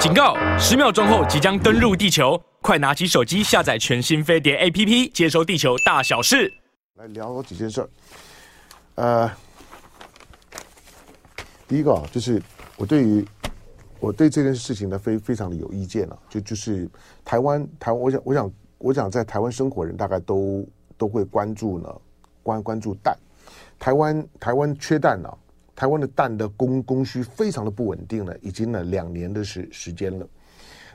警告！十秒钟后即将登陆地球，快拿起手机下载全新飞碟 APP，接收地球大小事。来聊几件事儿。呃，第一个啊，就是我对于我对这件事情呢，非非常的有意见啊。就就是台湾台湾，我想我想我想在台湾生活人大概都都会关注呢，关关注蛋。台湾台湾缺蛋呢、啊。台湾的蛋的供供需非常的不稳定了，已经呢两年的时时间了。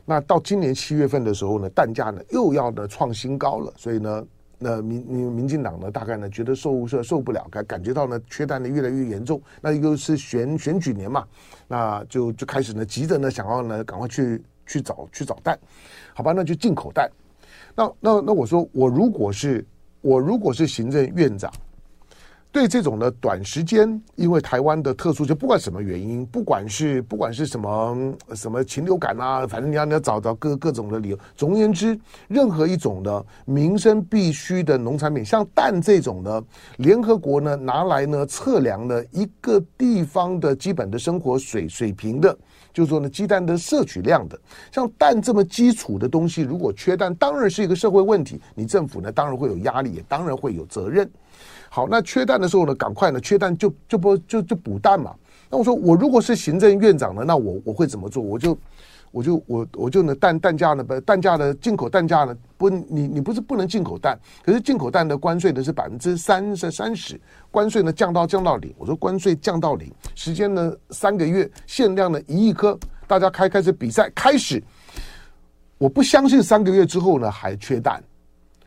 那到今年七月份的时候呢，蛋价呢又要呢创新高了。所以呢，那民民民进党呢大概呢觉得受受受不了，感感觉到呢缺蛋的越来越严重。那又是选选举年嘛，那就就开始呢急着呢想要呢赶快去去找去找蛋，好吧？那就进口蛋。那那那我说我如果是我如果是行政院长。对这种呢短时间，因为台湾的特殊，就不管什么原因，不管是不管是什么什么禽流感啊，反正你要你要找到各各种的理由。总而言之，任何一种的民生必需的农产品，像蛋这种呢，联合国呢拿来呢测量了一个地方的基本的生活水水平的，就是说呢鸡蛋的摄取量的，像蛋这么基础的东西，如果缺蛋，当然是一个社会问题。你政府呢当然会有压力，也当然会有责任。好，那缺蛋的时候呢，赶快呢，缺蛋就就不就就补蛋嘛。那我说，我如果是行政院长呢，那我我会怎么做？我就我就我我就呢，蛋蛋价呢，不蛋价的进口蛋价呢，不，你你不是不能进口蛋，可是进口蛋的关税呢是百分之三十三十，关税呢降到降到零。我说关税降到零，时间呢三个月，限量呢一亿颗，大家开开始比赛开始。我不相信三个月之后呢还缺蛋，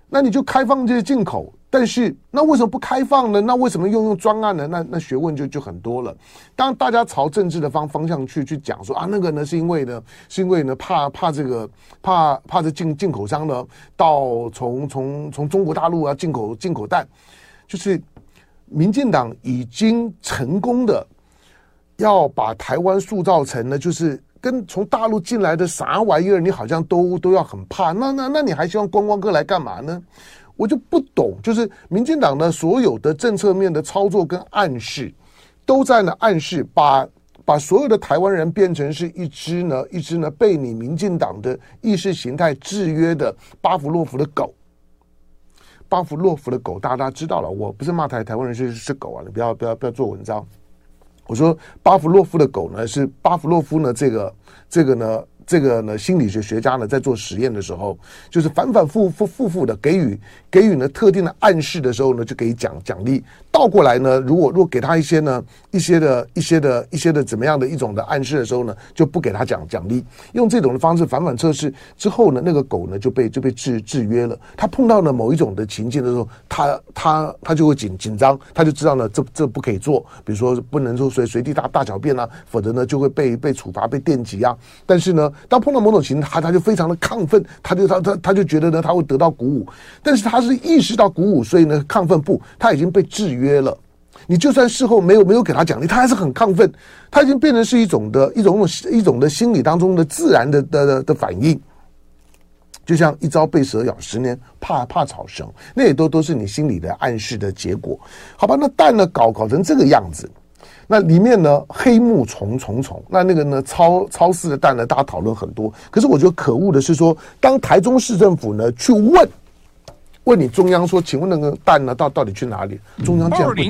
那你就开放这些进口。但是那为什么不开放呢？那为什么用用专案呢？那那学问就就很多了。当大家朝政治的方方向去去讲说啊，那个呢是因为呢是因为呢怕怕这个怕怕这进进口商呢到从从从中国大陆啊进口进口蛋，就是民进党已经成功的要把台湾塑造成呢就是跟从大陆进来的啥玩意儿，你好像都都要很怕。那那那你还希望观光客来干嘛呢？我就不懂，就是民进党呢所有的政策面的操作跟暗示，都在呢暗示把把所有的台湾人变成是一只呢一只呢被你民进党的意识形态制约的巴甫洛夫的狗。巴甫洛夫的狗，大家知道了，我不是骂台台湾人是是狗啊，你不要不要不要做文章。我说巴甫洛夫的狗呢，是巴甫洛夫呢这个这个呢。这个呢，心理学学家呢在做实验的时候，就是反反复复复复的给予给予呢特定的暗示的时候呢，就给奖奖励。倒过来呢，如果如果给他一些呢一些的一些的一些的怎么样的一种的暗示的时候呢，就不给他奖奖励。用这种的方式反反测试之后呢，那个狗呢就被就被制制约了。它碰到了某一种的情境的时候，它它它就会紧紧张，它就知道呢这这不可以做，比如说不能说随随地大大小便啊，否则呢就会被被处罚被电击啊。但是呢。当碰到某种情，他他就非常的亢奋，他就他他他就觉得呢，他会得到鼓舞。但是他是意识到鼓舞，所以呢，亢奋不，他已经被制约了。你就算事后没有没有给他奖励，他还是很亢奋。他已经变成是一种的一种一种的心理当中的自然的的的的反应。就像一朝被蛇咬，十年怕怕草绳，那也都都是你心里的暗示的结果。好吧，那蛋呢，搞搞成这个样子。那里面呢，黑幕重重重。那那个呢，超超市的蛋呢，大家讨论很多。可是我觉得可恶的是说，当台中市政府呢去问问你中央说，请问那个蛋呢，到到底去哪里？中央这样不。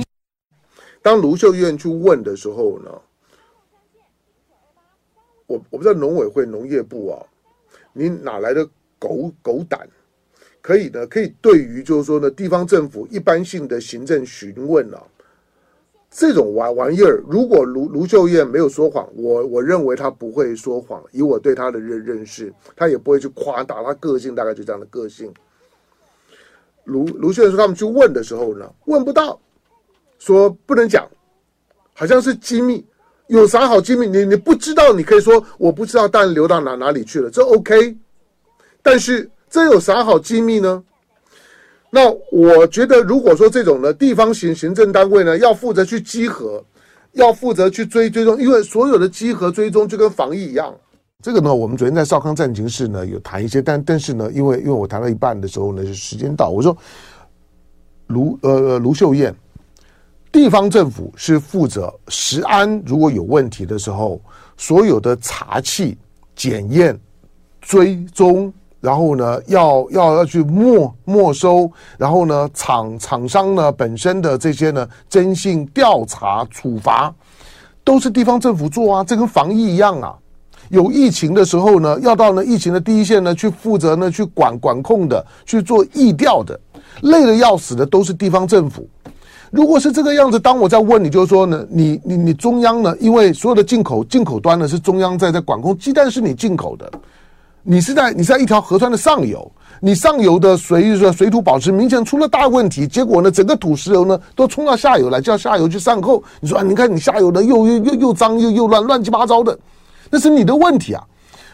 当卢秀燕去问的时候呢，我我不知道农委会农业部啊，你哪来的狗狗胆，可以呢？可以对于就是说呢，地方政府一般性的行政询问啊。这种玩玩意儿，如果卢卢秀燕没有说谎，我我认为他不会说谎。以我对他的认认识，他也不会去夸大他个性，大概就这样的个性。卢卢秀燕说他们去问的时候呢，问不到，说不能讲，好像是机密，有啥好机密？你你不知道，你可以说我不知道，蛋流到哪哪里去了，这 OK。但是这有啥好机密呢？那我觉得，如果说这种呢，地方行行政单位呢，要负责去稽核，要负责去追追踪，因为所有的稽核追踪就跟防疫一样。这个呢，我们昨天在少康战情室呢有谈一些，但但是呢，因为因为我谈到一半的时候呢，是时间到，我说卢呃卢秀燕，地方政府是负责食安，如果有问题的时候，所有的查气检验、追踪，然后呢，要要要去没没收，然后呢，厂厂商呢本身的这些呢征信、调查、处罚，都是地方政府做啊，这跟防疫一样啊。有疫情的时候呢，要到呢疫情的第一线呢去负责呢去管管控的，去做疫调的，累得要死的都是地方政府。如果是这个样子，当我在问你，就是说呢，你你你中央呢，因为所有的进口进口端呢是中央在在管控，鸡蛋是你进口的，你是在你是在一条河川的上游，你上游的水水土保持明显出了大问题，结果呢，整个土石流呢都冲到下游来，叫下游去善后。你说啊，你看你下游的又又又又脏又又乱乱七八糟的。那是你的问题啊！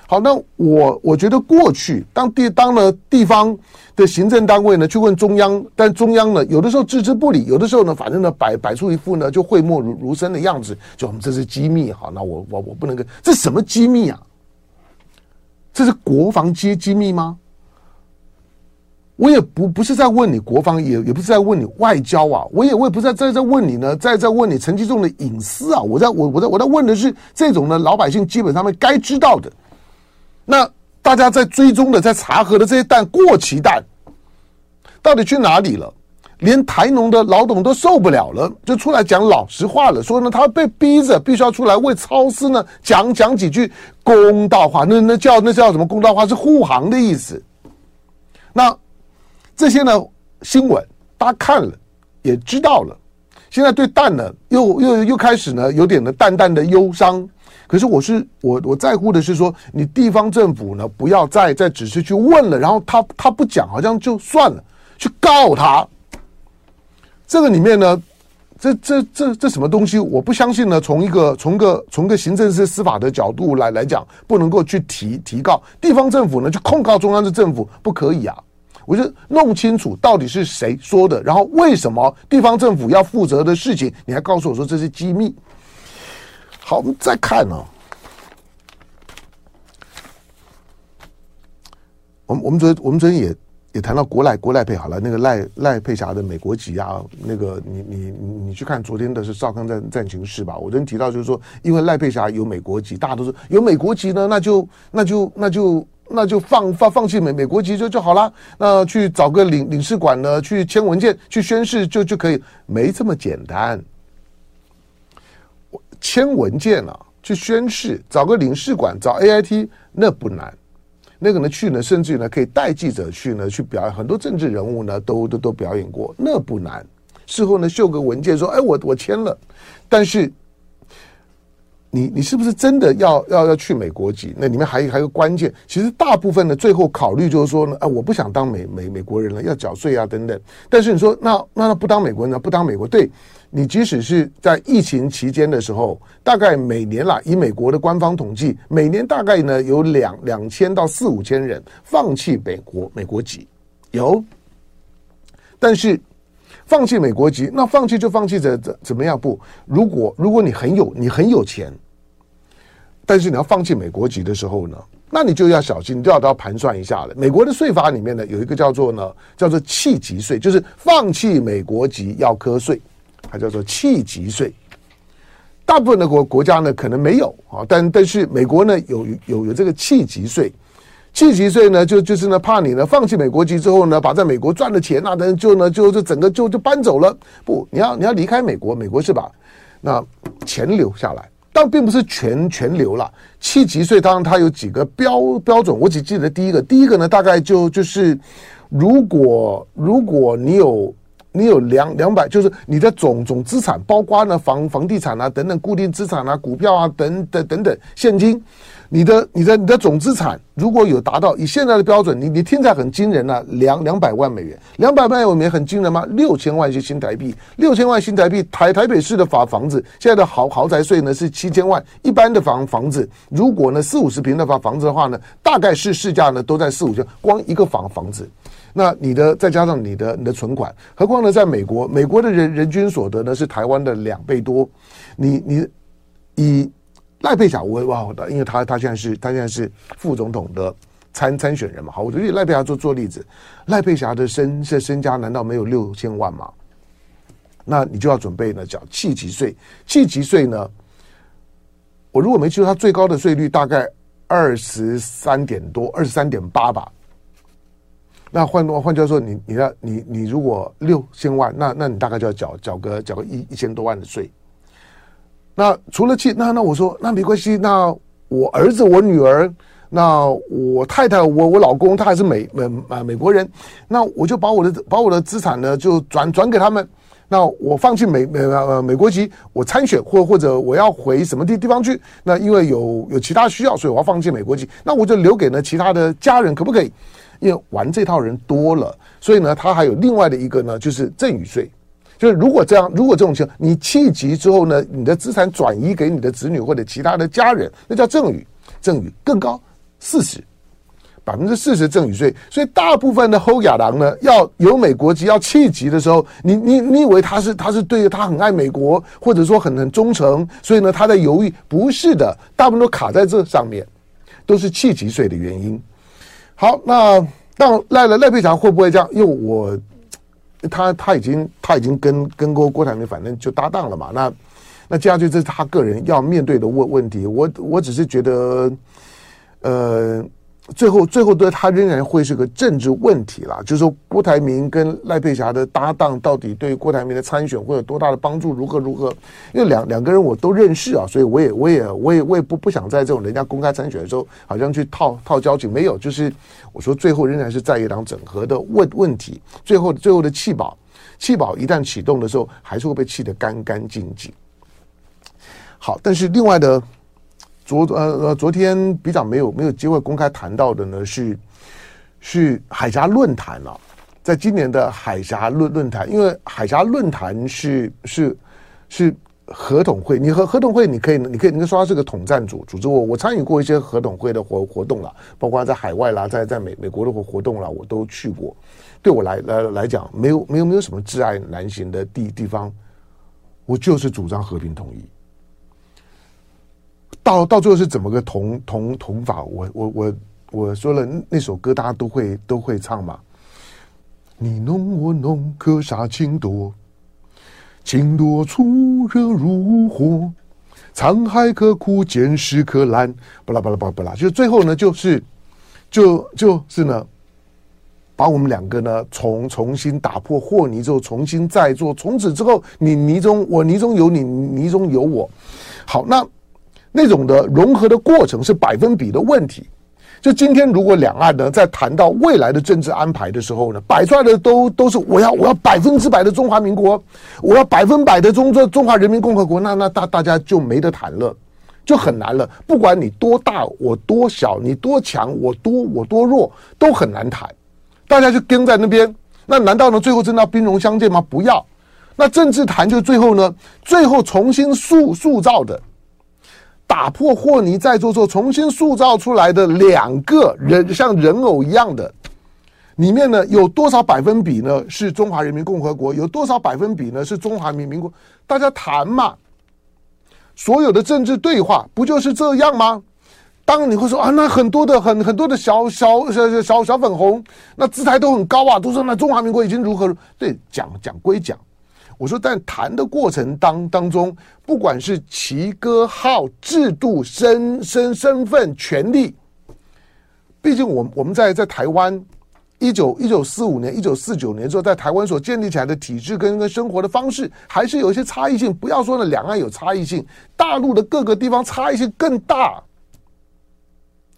好，那我我觉得过去当地当了地方的行政单位呢，去问中央，但中央呢有的时候置之不理，有的时候呢，反正呢摆摆出一副呢就讳莫如如深的样子，就我们这是机密，好，那我我我不能跟这什么机密啊？这是国防机机密吗？我也不不是在问你国防，也也不是在问你外交啊，我也我也不是在在在问你呢，在在问你陈吉仲的隐私啊，我在我我在我在问的是这种呢老百姓基本上面该知道的，那大家在追踪的在查核的这些弹过期弹，到底去哪里了？连台农的老董都受不了了，就出来讲老实话了，说呢他被逼着必须要出来为超思呢讲讲几句公道话，那那叫那叫什么公道话？是护航的意思，那。这些呢新闻大家看了也知道了，现在对蛋呢又又又开始呢有点的淡淡的忧伤。可是我是我我在乎的是说，你地方政府呢不要再再只是去问了，然后他他不讲，好像就算了，去告他。这个里面呢，这这这这什么东西？我不相信呢。从一个从个从个行政是司法的角度来来讲，不能够去提提告地方政府呢，去控告中央的政府，不可以啊。我就弄清楚到底是谁说的，然后为什么地方政府要负责的事情，你还告诉我说这是机密。好，我们再看呢、哦。我们我们昨天我们昨天也也谈到国赖国赖配好了，那个赖赖佩霞的美国籍啊，那个你你你去看昨天的是少康战战情室吧？我昨天提到就是说，因为赖佩霞有美国籍，大家都说有美国籍呢，那就那就那就。那就那就放放放弃美美国籍就就好了，那去找个领领事馆呢，去签文件去宣誓就就可以，没这么简单。签文件啊，去宣誓，找个领事馆，找 AIT 那不难，那个呢去呢，甚至于呢可以带记者去呢去表演，很多政治人物呢都都都表演过，那不难。事后呢秀个文件说，哎我我签了，但是。你你是不是真的要要要去美国籍？那里面还有还有个关键，其实大部分的最后考虑就是说呢，啊，我不想当美美美国人了，要缴税啊等等。但是你说那那那不当美国人呢？不当美国？对，你即使是在疫情期间的时候，大概每年啦，以美国的官方统计，每年大概呢有两两千到四五千人放弃美国美国籍，有，但是。放弃美国籍，那放弃就放弃怎怎怎么样？不，如果如果你很有你很有钱，但是你要放弃美国籍的时候呢，那你就要小心，你就要都要盘算一下了。美国的税法里面呢，有一个叫做呢叫做弃籍税，就是放弃美国籍要课税，它叫做弃籍税。大部分的国国家呢可能没有啊，但但是美国呢有有有这个弃籍税。弃籍税呢，就就是呢，怕你呢放弃美国籍之后呢，把在美国赚的钱那等就呢就就整个就就搬走了。不，你要你要离开美国，美国是吧？那钱留下来，但并不是全全留了。弃籍税当然它有几个标标准，我只记得第一个，第一个呢大概就就是，如果如果你有你有两两百，就是你的总总资产，包括呢房房地产啊等等固定资产啊股票啊等等等等现金。你的、你的、你的总资产如果有达到以现在的标准，你你听起来很惊人啊，两两百万美元，两百万美元很惊人吗？六千万是新台币，六千万新台币，台台北市的房房子现在的豪豪宅税呢是七千万，一般的房房子如果呢四五十平的房房子的话呢，大概是市价呢都在四五千，光一个房房子，那你的再加上你的你的存款，何况呢在美国，美国的人人均所得呢是台湾的两倍多，你你以。赖佩霞，我哇，因为他他现在是他现在是副总统的参参选人嘛，好，我就以赖佩霞做做例子，赖佩霞的身身身家难道没有六千万吗？那你就要准备呢缴弃籍税，弃籍税呢，我如果没记错，它最高的税率大概二十三点多，二十三点八吧。那换换句话说，你你要你你如果六千万，那那你大概就要缴缴个缴个一一千多万的税。那除了去，那那我说那没关系，那我儿子我女儿，那我太太我我老公他还是美美啊美国人，那我就把我的把我的资产呢就转转给他们。那我放弃美美呃美国籍，我参选或或者我要回什么地地方去？那因为有有其他需要，所以我要放弃美国籍。那我就留给呢其他的家人，可不可以？因为玩这套人多了，所以呢，他还有另外的一个呢，就是赠与税。就是如果这样，如果这种情况，你弃籍之后呢，你的资产转移给你的子女或者其他的家人，那叫赠与，赠与更高四十，百分之四十赠与税。所以大部分的后亚郎呢，要有美国籍要弃籍的时候，你你你以为他是他是对他很爱美国，或者说很很忠诚，所以呢他在犹豫？不是的，大部分都卡在这上面，都是弃籍税的原因。好，那但赖了赖佩霞会不会这样？因为我他他已经他已经跟跟郭郭台铭反正就搭档了嘛。那那接下去这是他个人要面对的问问题。我我只是觉得，呃。最后，最后对他仍然会是个政治问题啦。就是说，郭台铭跟赖佩霞的搭档到底对郭台铭的参选会有多大的帮助？如何如何？因为两两个人我都认识啊，所以我也我也我也我也不不想在这种人家公开参选的时候，好像去套套交情。没有，就是我说最后仍然是在野党整合的问问题。最后最后的弃保，弃保一旦启动的时候，还是会被弃得干干净净。好，但是另外的。昨呃呃，昨天比较没有没有机会公开谈到的呢，是是海峡论坛了，在今年的海峡论论坛，因为海峡论坛是是是合统会，你和合统会你可以你可以你可以说它是个统战组组织，我我参与过一些合统会的活活动了，包括在海外啦，在在美美国的活活动啦，我都去过。对我来来来讲，没有没有没有什么挚爱难行的地地方，我就是主张和平统一。到到最后是怎么个同同同法？我我我我说了那首歌，大家都会都会唱嘛。你侬我侬，可杀情多，情多处热如火，沧海可枯，坚石可烂。不拉不拉不拉不拉，就最后呢，就是就就是呢，把我们两个呢重重新打破和泥之后，重新再做。从此之后，你泥中我泥中有你，泥中有我。好，那。那种的融合的过程是百分比的问题。就今天，如果两岸呢在谈到未来的政治安排的时候呢，摆出来的都都是我要我要百分之百的中华民国，我要百分百的中中中华人民共和国，那那大大家就没得谈了，就很难了。不管你多大，我多小，你多强，我多我多弱，都很难谈。大家就跟在那边，那难道呢最后真的要兵戎相见吗？不要。那政治谈就最后呢，最后重新塑塑造的。打破和泥再做做，重新塑造出来的两个人像人偶一样的，里面呢有多少百分比呢？是中华人民共和国，有多少百分比呢？是中华民民国？大家谈嘛，所有的政治对话不就是这样吗？当你会说啊，那很多的很很多的小小小小小粉红，那姿态都很高啊，都说那中华民国已经如何？对，讲讲归讲。我说，但谈的过程当当中，不管是旗歌号、制度、身身身份、权利，毕竟我我们在在台湾，一九一九四五年、一九四九年之后，在台湾所建立起来的体制跟跟生活的方式，还是有一些差异性。不要说呢，两岸有差异性，大陆的各个地方差异性更大。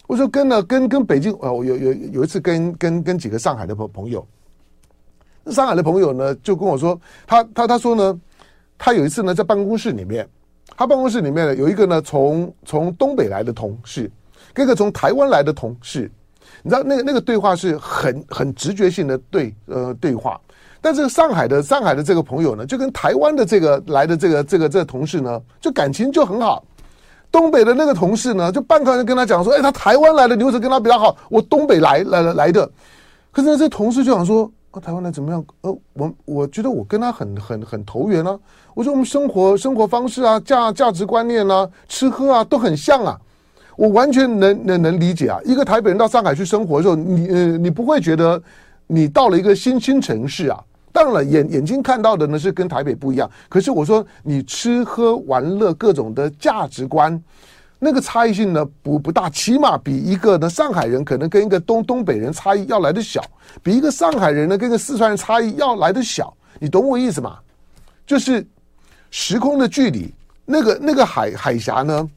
我说跟呢，跟跟北京，呃，我有有有一次跟跟跟几个上海的朋朋友。上海的朋友呢，就跟我说，他他他说呢，他有一次呢，在办公室里面，他办公室里面呢，有一个呢，从从东北来的同事，跟一个从台湾来的同事，你知道那个那个对话是很很直觉性的对呃对话，但是上海的上海的这个朋友呢，就跟台湾的这个来的这个这个这个同事呢，就感情就很好，东北的那个同事呢，就半个人跟他讲说，哎，他台湾来的，你为什么跟他比较好？我东北来来来来的，可是呢，这同事就想说。台湾人怎么样？呃，我我觉得我跟他很很很投缘啊。我说我们生活生活方式啊，价价值观念啊，吃喝啊都很像啊。我完全能能能理解啊。一个台北人到上海去生活的时候，你呃你不会觉得你到了一个新新城市啊。当然了，眼眼睛看到的呢是跟台北不一样。可是我说你吃喝玩乐各种的价值观，那个差异性呢不不大，起码比一个呢上海人可能跟一个东东北人差异要来得小，比一个上海人呢跟一个四川人差异要来得小，你懂我意思吗？就是时空的距离，那个那个海海峡呢，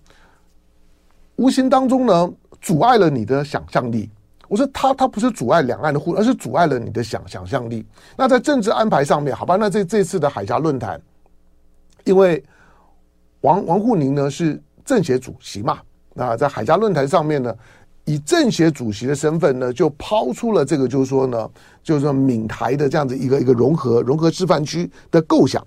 无形当中呢阻碍了你的想象力。我说他他不是阻碍两岸的互，而是阻碍了你的想想象力。那在政治安排上面，好吧，那这这次的海峡论坛，因为王王沪宁呢是。政协主席嘛，那在海峡论坛上面呢，以政协主席的身份呢，就抛出了这个，就是说呢，就是说闽台的这样子一个一个融合融合示范区的构想。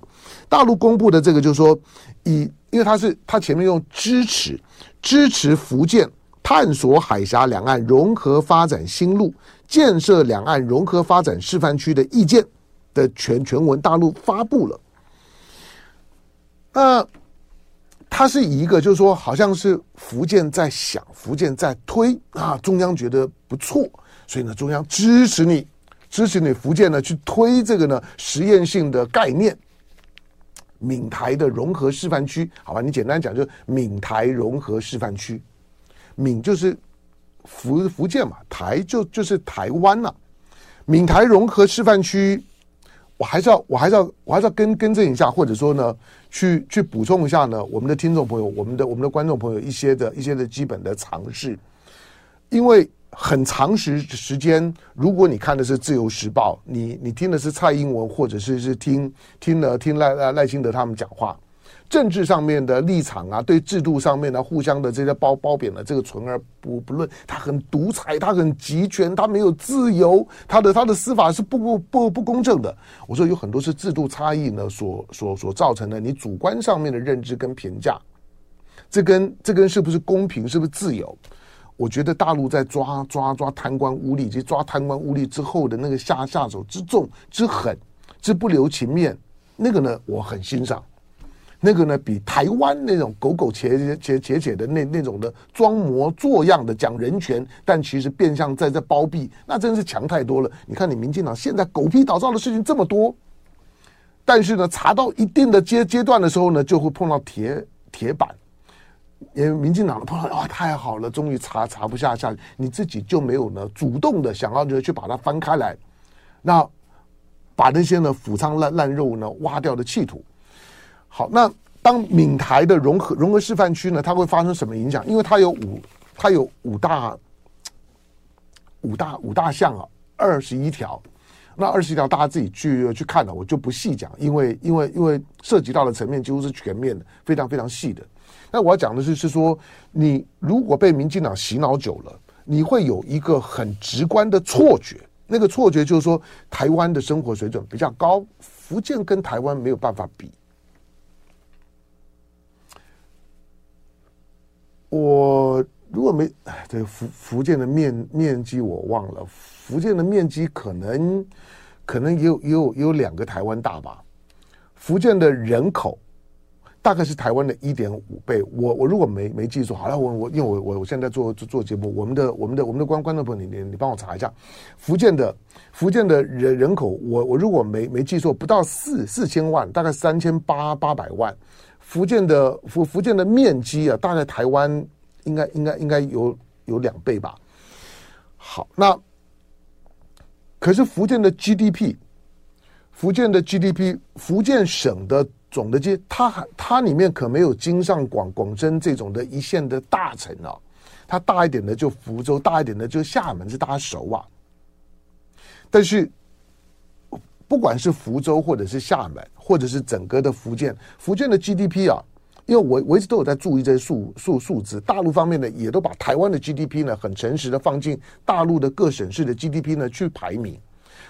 大陆公布的这个，就是说以，因为他是他前面用支持支持福建探索海峡两岸融合发展新路，建设两岸融合发展示范区的意见的全全文，大陆发布了。那。它是一个，就是说，好像是福建在想，福建在推啊，中央觉得不错，所以呢，中央支持你，支持你福建呢去推这个呢实验性的概念，闽台的融合示范区，好吧？你简单讲，就闽台融合示范区，闽就是福福建嘛，台就就是台湾了，闽台融合示范区。我还是要，我还是要，我还是要更更正一下，或者说呢，去去补充一下呢，我们的听众朋友，我们的我们的观众朋友一些的一些的基本的常识，因为很长时时间，如果你看的是《自由时报》，你你听的是蔡英文，或者是是听听了听赖赖赖清德他们讲话。政治上面的立场啊，对制度上面的互相的这些褒褒贬的这个存而不不论，他很独裁，他很集权，他没有自由，他的他的司法是不不不不公正的。我说有很多是制度差异呢，所所所造成的，你主观上面的认知跟评价，这跟这跟是不是公平，是不是自由？我觉得大陆在抓抓抓贪官污吏，及抓贪官污吏之后的那个下下手之重之狠之不留情面，那个呢，我很欣赏。那个呢，比台湾那种苟苟且且且且的那那种的装模作样的讲人权，但其实变相在这包庇，那真是强太多了。你看，你民进党现在狗屁倒灶的事情这么多，但是呢，查到一定的阶阶段的时候呢，就会碰到铁铁板。因为民进党的碰到，哇，太好了，终于查查不下下，你自己就没有呢主动的想要去把它翻开来，那把那些呢腐仓烂烂肉呢挖掉的企图。好，那当闽台的融合融合示范区呢，它会发生什么影响？因为它有五，它有五大五大五大项啊，二十一条。那二十一条大家自己去去看了，我就不细讲，因为因为因为涉及到的层面几乎是全面的，非常非常细的。那我要讲的是，是说你如果被民进党洗脑久了，你会有一个很直观的错觉，那个错觉就是说，台湾的生活水准比较高，福建跟台湾没有办法比。我如果没哎，对福福建的面面积我忘了，福建的面积可能可能也有也有有两个台湾大吧。福建的人口大概是台湾的一点五倍。我我如果没没记错，好了，我我因为我我我现在做做做节目，我们的我们的我们的观观众朋友，你你你帮我查一下，福建的福建的人人口，我我如果没没记错，不到四四千万，大概三千八八百万。福建的福福建的面积啊，大概台湾应该应该应该有有两倍吧。好，那可是福建的 GDP，福建的 GDP，福建省的总的 G，它它里面可没有京上广广深这种的一线的大城啊。它大一点的就福州，大一点的就厦门，是大家熟啊。但是。不管是福州，或者是厦门，或者是整个的福建，福建的 GDP 啊，因为我我一直都有在注意这些数数数字，大陆方面呢也都把台湾的 GDP 呢很诚实的放进大陆的各省市的 GDP 呢去排名。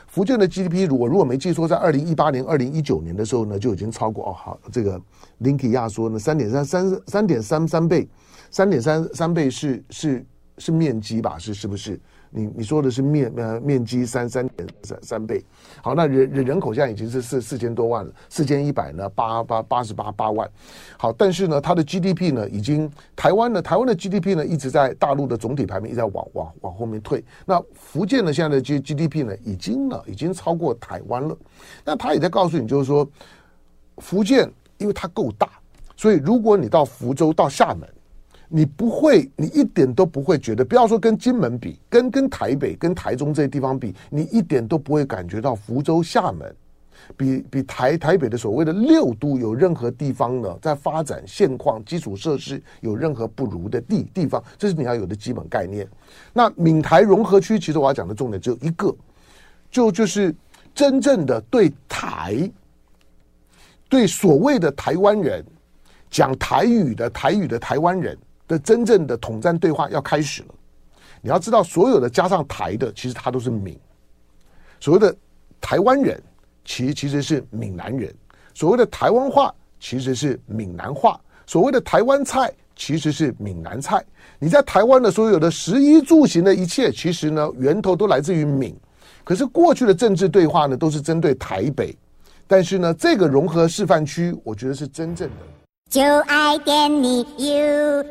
福建的 GDP，如果如果没记错，在二零一八年、二零一九年的时候呢，就已经超过哦，好，这个林肯亚说呢，三点三三三点三三倍，三点三三倍是是是面积吧？是是不是？你你说的是面呃面积三三点三三倍，好，那人人人口现在已经是四四千多万了，四千一百呢八八八十八八万，好，但是呢，它的 GDP 呢已经台湾呢台湾的 GDP 呢一直在大陆的总体排名一直在往往往后面退，那福建呢现在的 G GDP 呢已经呢已经超过台湾了，那他也在告诉你就是说，福建因为它够大，所以如果你到福州到厦门。你不会，你一点都不会觉得，不要说跟金门比，跟跟台北、跟台中这些地方比，你一点都不会感觉到福州、厦门比比台台北的所谓的六都有任何地方呢，在发展现况、基础设施有任何不如的地地方，这是你要有的基本概念。那闽台融合区，其实我要讲的重点只有一个，就就是真正的对台，对所谓的台湾人讲台语的台语的台湾人。的真正的统战对话要开始了，你要知道，所有的加上台的，其实它都是闽。所谓的台湾人，其其实是闽南人；所谓的台湾话，其实是闽南话；所谓的台湾菜，其实是闽南菜。你在台湾的所有的食衣住行的一切，其实呢，源头都来自于闽。可是过去的政治对话呢，都是针对台北。但是呢，这个融合示范区，我觉得是真正的。就爱点你 UFO。